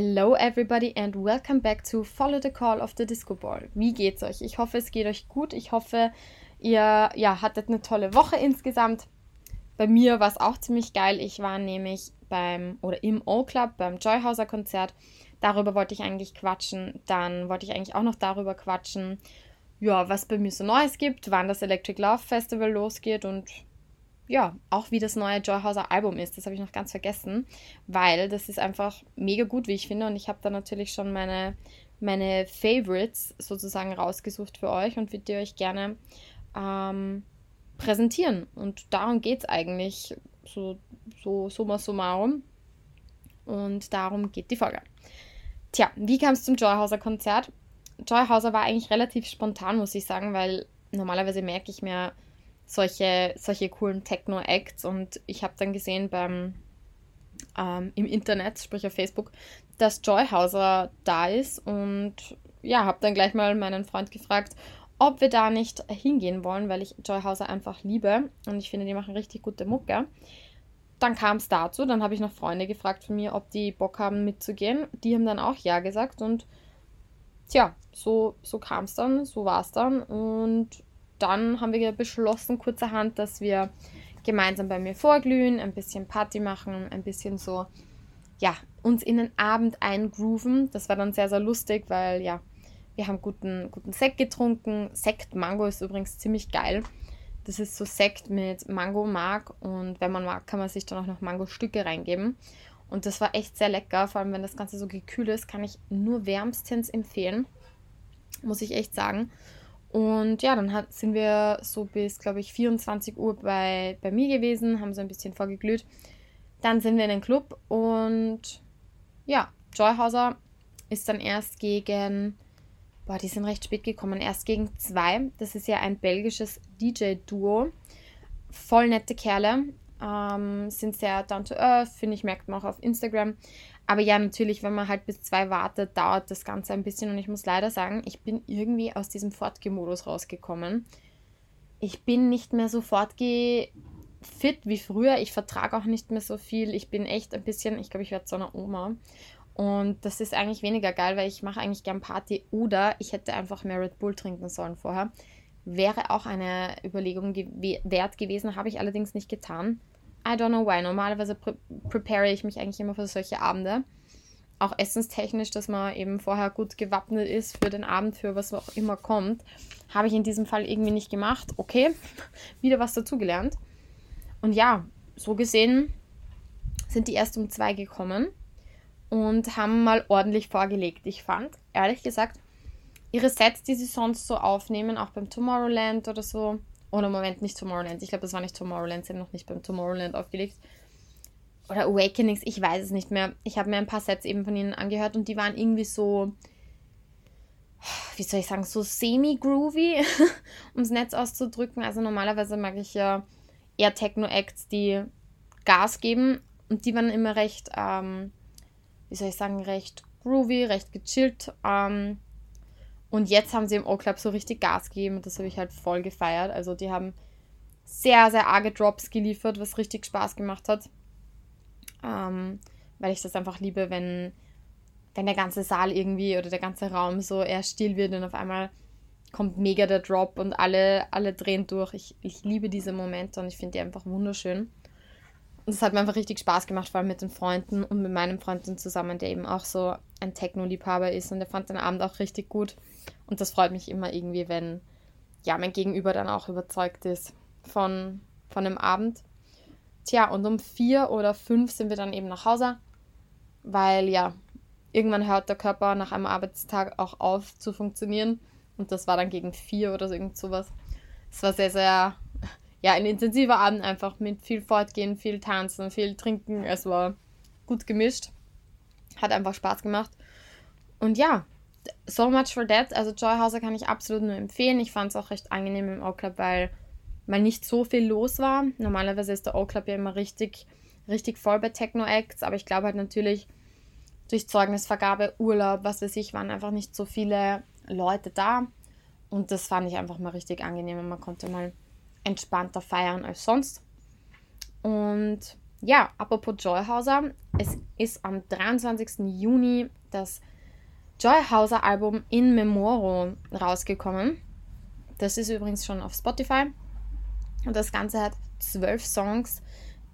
Hello everybody and welcome back to Follow the Call of the Disco Ball. Wie geht's euch? Ich hoffe, es geht euch gut. Ich hoffe, ihr ja, hattet eine tolle Woche insgesamt. Bei mir war es auch ziemlich geil. Ich war nämlich beim oder im O-Club beim Joyhauser Konzert. Darüber wollte ich eigentlich quatschen. Dann wollte ich eigentlich auch noch darüber quatschen, ja, was bei mir so Neues gibt, wann das Electric Love Festival losgeht und ja, auch wie das neue Joyhauser Album ist. Das habe ich noch ganz vergessen, weil das ist einfach mega gut, wie ich finde. Und ich habe da natürlich schon meine, meine Favorites sozusagen rausgesucht für euch und würde euch gerne ähm, präsentieren. Und darum geht es eigentlich so, so summa summarum. Und darum geht die Folge. Tja, wie kam es zum Joyhauser Konzert? Joyhauser war eigentlich relativ spontan, muss ich sagen, weil normalerweise merke ich mir solche, solche coolen Techno-Acts. Und ich habe dann gesehen beim ähm, im Internet, sprich auf Facebook, dass Joyhauser da ist. Und ja, habe dann gleich mal meinen Freund gefragt, ob wir da nicht hingehen wollen, weil ich Joyhauser einfach liebe. Und ich finde, die machen richtig gute Mucke. Dann kam es dazu, dann habe ich noch Freunde gefragt von mir, ob die Bock haben mitzugehen. Die haben dann auch ja gesagt. Und tja, so, so kam es dann, so war es dann. Und dann haben wir beschlossen, kurzerhand, dass wir gemeinsam bei mir vorglühen, ein bisschen Party machen, ein bisschen so, ja, uns in den Abend eingrooven. Das war dann sehr, sehr lustig, weil ja, wir haben guten, guten Sekt getrunken. Sekt Mango ist übrigens ziemlich geil. Das ist so Sekt mit Mango-Mark und wenn man mag, kann man sich dann auch noch Mango-Stücke reingeben. Und das war echt sehr lecker, vor allem wenn das Ganze so gekühlt ist, kann ich nur wärmstens empfehlen. Muss ich echt sagen. Und ja, dann hat, sind wir so bis, glaube ich, 24 Uhr bei, bei mir gewesen, haben so ein bisschen vorgeglüht. Dann sind wir in den Club und ja, Joyhauser ist dann erst gegen, boah, die sind recht spät gekommen, erst gegen zwei. Das ist ja ein belgisches DJ-Duo. Voll nette Kerle, ähm, sind sehr down to earth, finde ich, merkt man auch auf Instagram. Aber ja, natürlich, wenn man halt bis zwei wartet, dauert das Ganze ein bisschen. Und ich muss leider sagen, ich bin irgendwie aus diesem Fortgeh-Modus rausgekommen. Ich bin nicht mehr so fortgeh fit wie früher. Ich vertrage auch nicht mehr so viel. Ich bin echt ein bisschen, ich glaube, ich werde so eine Oma. Und das ist eigentlich weniger geil, weil ich mache eigentlich gern Party. Oder ich hätte einfach mehr Red Bull trinken sollen vorher. Wäre auch eine Überlegung gew wert gewesen, habe ich allerdings nicht getan. I don't know why. Normalerweise pre prepare ich mich eigentlich immer für solche Abende. Auch essenstechnisch, dass man eben vorher gut gewappnet ist für den Abend, für was auch immer kommt. Habe ich in diesem Fall irgendwie nicht gemacht. Okay, wieder was dazugelernt. Und ja, so gesehen sind die erst um zwei gekommen und haben mal ordentlich vorgelegt. Ich fand, ehrlich gesagt, ihre Sets, die sie sonst so aufnehmen, auch beim Tomorrowland oder so, oder Moment, nicht Tomorrowland. Ich glaube, das war nicht Tomorrowland. Sie haben noch nicht beim Tomorrowland aufgelegt. Oder Awakenings, ich weiß es nicht mehr. Ich habe mir ein paar Sets eben von ihnen angehört und die waren irgendwie so, wie soll ich sagen, so semi-groovy, um es Netz auszudrücken. Also normalerweise mag ich ja eher Techno-Acts, die Gas geben. Und die waren immer recht, ähm, wie soll ich sagen, recht groovy, recht gechillt. Ähm, und jetzt haben sie im O-Club so richtig Gas gegeben und das habe ich halt voll gefeiert. Also die haben sehr, sehr arge Drops geliefert, was richtig Spaß gemacht hat. Ähm, weil ich das einfach liebe, wenn, wenn der ganze Saal irgendwie oder der ganze Raum so eher still wird und auf einmal kommt mega der Drop und alle, alle drehen durch. Ich, ich liebe diese Momente und ich finde die einfach wunderschön. Und es hat mir einfach richtig Spaß gemacht, vor allem mit den Freunden und mit meinem Freund zusammen, der eben auch so ein Techno-Liebhaber ist und der fand den Abend auch richtig gut. Und das freut mich immer irgendwie, wenn ja, mein Gegenüber dann auch überzeugt ist von, von dem Abend. Tja, und um vier oder fünf sind wir dann eben nach Hause, weil ja, irgendwann hört der Körper nach einem Arbeitstag auch auf zu funktionieren. Und das war dann gegen vier oder so irgend sowas. Es war sehr, sehr, ja, ein intensiver Abend einfach mit viel Fortgehen, viel Tanzen, viel Trinken. Es war gut gemischt. Hat einfach Spaß gemacht. Und ja, so much for that. Also Joyhauser kann ich absolut nur empfehlen. Ich fand es auch recht angenehm im O-Club, weil mal nicht so viel los war. Normalerweise ist der O-Club ja immer richtig, richtig voll bei Techno-Acts, aber ich glaube halt natürlich durch Zeugnisvergabe, Urlaub, was weiß ich, waren einfach nicht so viele Leute da. Und das fand ich einfach mal richtig angenehm und man konnte mal entspannter feiern als sonst. Und ja, apropos Joyhauser, es ist am 23. Juni das Joyhauser Album In Memoro rausgekommen. Das ist übrigens schon auf Spotify. Und das Ganze hat zwölf Songs,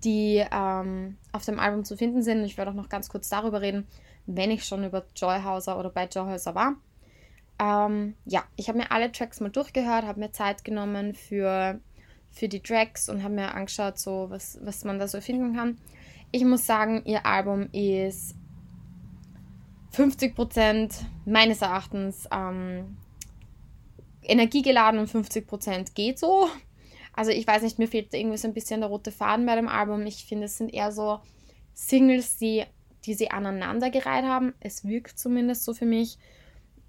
die ähm, auf dem Album zu finden sind. Ich werde auch noch ganz kurz darüber reden, wenn ich schon über Joyhauser oder bei Joyhauser war. Ähm, ja, ich habe mir alle Tracks mal durchgehört, habe mir Zeit genommen für, für die Tracks und habe mir angeschaut, so was, was man da so finden kann. Ich muss sagen, ihr Album ist 50% meines Erachtens ähm, energiegeladen und 50% geht so. Also ich weiß nicht, mir fehlt irgendwie so ein bisschen der rote Faden bei dem Album. Ich finde, es sind eher so Singles, die, die sie aneinandergereiht haben. Es wirkt zumindest so für mich.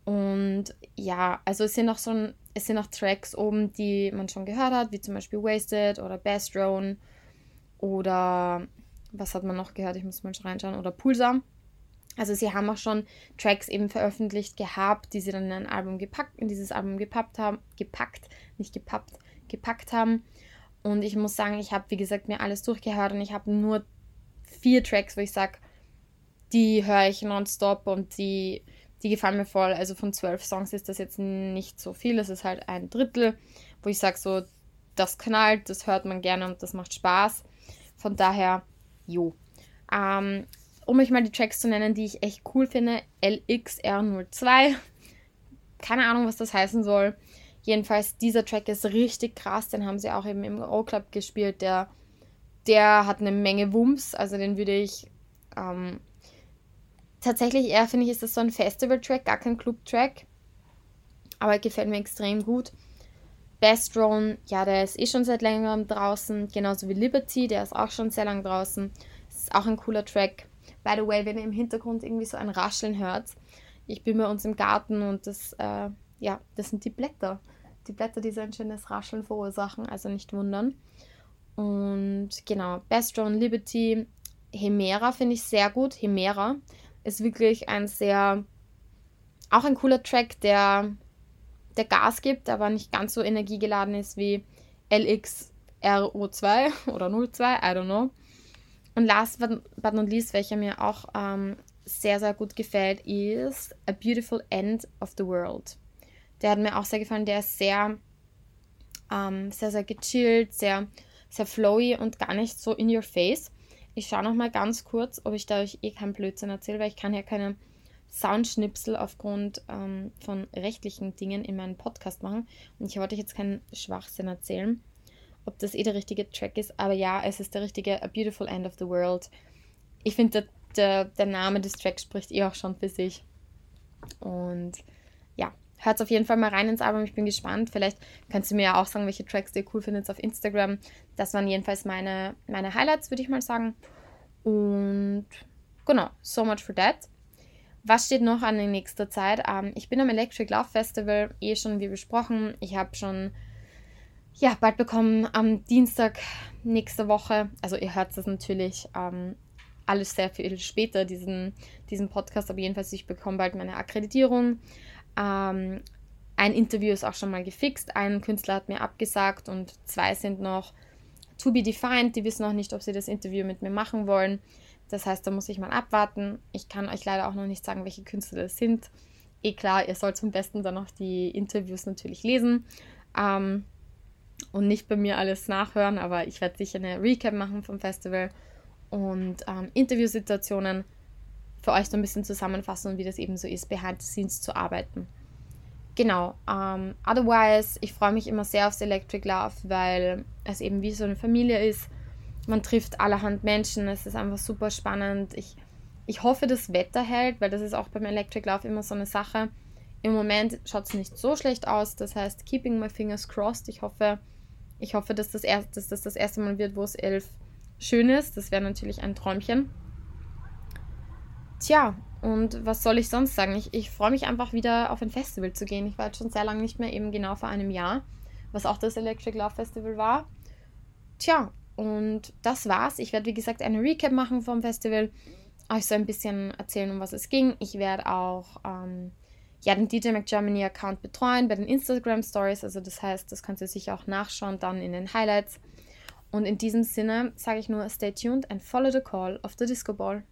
Und ja, also es sind auch so es sind auch Tracks oben, die man schon gehört hat, wie zum Beispiel Wasted oder Best Drone oder was hat man noch gehört? Ich muss mal reinschauen. Oder Pulsar. Also sie haben auch schon Tracks eben veröffentlicht gehabt, die sie dann in ein Album gepackt, in dieses Album gepackt haben, gepackt, nicht gepappt, gepackt haben. Und ich muss sagen, ich habe, wie gesagt, mir alles durchgehört und ich habe nur vier Tracks, wo ich sage, die höre ich nonstop und die die gefallen mir voll. Also von zwölf Songs ist das jetzt nicht so viel. Es ist halt ein Drittel, wo ich sage, so, das knallt, das hört man gerne und das macht Spaß. Von daher, jo. Ähm, um euch mal die Tracks zu nennen, die ich echt cool finde, LXR02. Keine Ahnung, was das heißen soll. Jedenfalls, dieser Track ist richtig krass. Den haben sie auch eben im O-Club gespielt. Der, der hat eine Menge Wumms. Also den würde ich ähm, tatsächlich eher, finde ich, ist das so ein Festival-Track, gar kein Club-Track. Aber gefällt mir extrem gut. Best Drone, ja, der ist eh schon seit längerem draußen, genauso wie Liberty, der ist auch schon sehr lang draußen. Das ist auch ein cooler Track. By the way, wenn ihr im Hintergrund irgendwie so ein Rascheln hört, ich bin bei uns im Garten und das, äh, ja, das sind die Blätter. Die Blätter, die so ein schönes Rascheln verursachen, also nicht wundern. Und genau, Best Drone, Liberty, Hemera finde ich sehr gut. Hemera ist wirklich ein sehr, auch ein cooler Track, der, der Gas gibt, aber nicht ganz so energiegeladen ist wie LXRO2 oder 02, I don't know. Und last but not least, welcher mir auch ähm, sehr, sehr gut gefällt, ist A Beautiful End of the World. Der hat mir auch sehr gefallen. Der ist sehr, ähm, sehr, sehr gechillt, sehr, sehr flowy und gar nicht so in your face. Ich schaue noch mal ganz kurz, ob ich da euch eh keinen Blödsinn erzähle, weil ich kann ja keine Soundschnipsel aufgrund ähm, von rechtlichen Dingen in meinem Podcast machen. Und ich wollte euch jetzt keinen Schwachsinn erzählen, ob das eh der richtige Track ist. Aber ja, es ist der richtige A Beautiful End of the World. Ich finde, der, der, der Name des Tracks spricht eh auch schon für sich. Und hört auf jeden Fall mal rein ins Album. Ich bin gespannt. Vielleicht kannst du mir ja auch sagen, welche Tracks ihr cool findet auf Instagram. Das waren jedenfalls meine, meine Highlights, würde ich mal sagen. Und genau, so much for that. Was steht noch an in nächster Zeit? Ähm, ich bin am Electric Love Festival, eh schon wie besprochen. Ich habe schon ja, bald bekommen am Dienstag nächste Woche. Also ihr hört das natürlich ähm, alles sehr viel später, diesen, diesen Podcast, aber jedenfalls, ich bekomme bald meine Akkreditierung. Ähm, ein Interview ist auch schon mal gefixt. Ein Künstler hat mir abgesagt und zwei sind noch to be defined. Die wissen noch nicht, ob sie das Interview mit mir machen wollen. Das heißt, da muss ich mal abwarten. Ich kann euch leider auch noch nicht sagen, welche Künstler das sind. Eh klar, ihr sollt zum Besten dann noch die Interviews natürlich lesen ähm, und nicht bei mir alles nachhören, aber ich werde sicher eine Recap machen vom Festival und ähm, Interviewsituationen für euch so ein bisschen zusammenfassen, wie das eben so ist, behind the scenes zu arbeiten. Genau. Um, ähm, otherwise, ich freue mich immer sehr aufs Electric Love, weil es eben wie so eine Familie ist. Man trifft allerhand Menschen, es ist einfach super spannend. Ich, ich hoffe, das Wetter hält, weil das ist auch beim Electric Love immer so eine Sache. Im Moment schaut es nicht so schlecht aus, das heißt, keeping my fingers crossed. Ich hoffe, ich hoffe, dass das, erst, dass das das erste Mal wird, wo es elf schön ist. Das wäre natürlich ein Träumchen. Tja, und was soll ich sonst sagen? Ich, ich freue mich einfach wieder auf ein Festival zu gehen. Ich war jetzt schon sehr lange nicht mehr, eben genau vor einem Jahr, was auch das Electric Love Festival war. Tja, und das war's. Ich werde, wie gesagt, eine Recap machen vom Festival, euch so ein bisschen erzählen, um was es ging. Ich werde auch ähm, ja, den DJ McGermany Account betreuen bei den Instagram Stories. Also das heißt, das könnt ihr sicher auch nachschauen dann in den Highlights. Und in diesem Sinne sage ich nur, stay tuned and follow the call of the Disco Ball.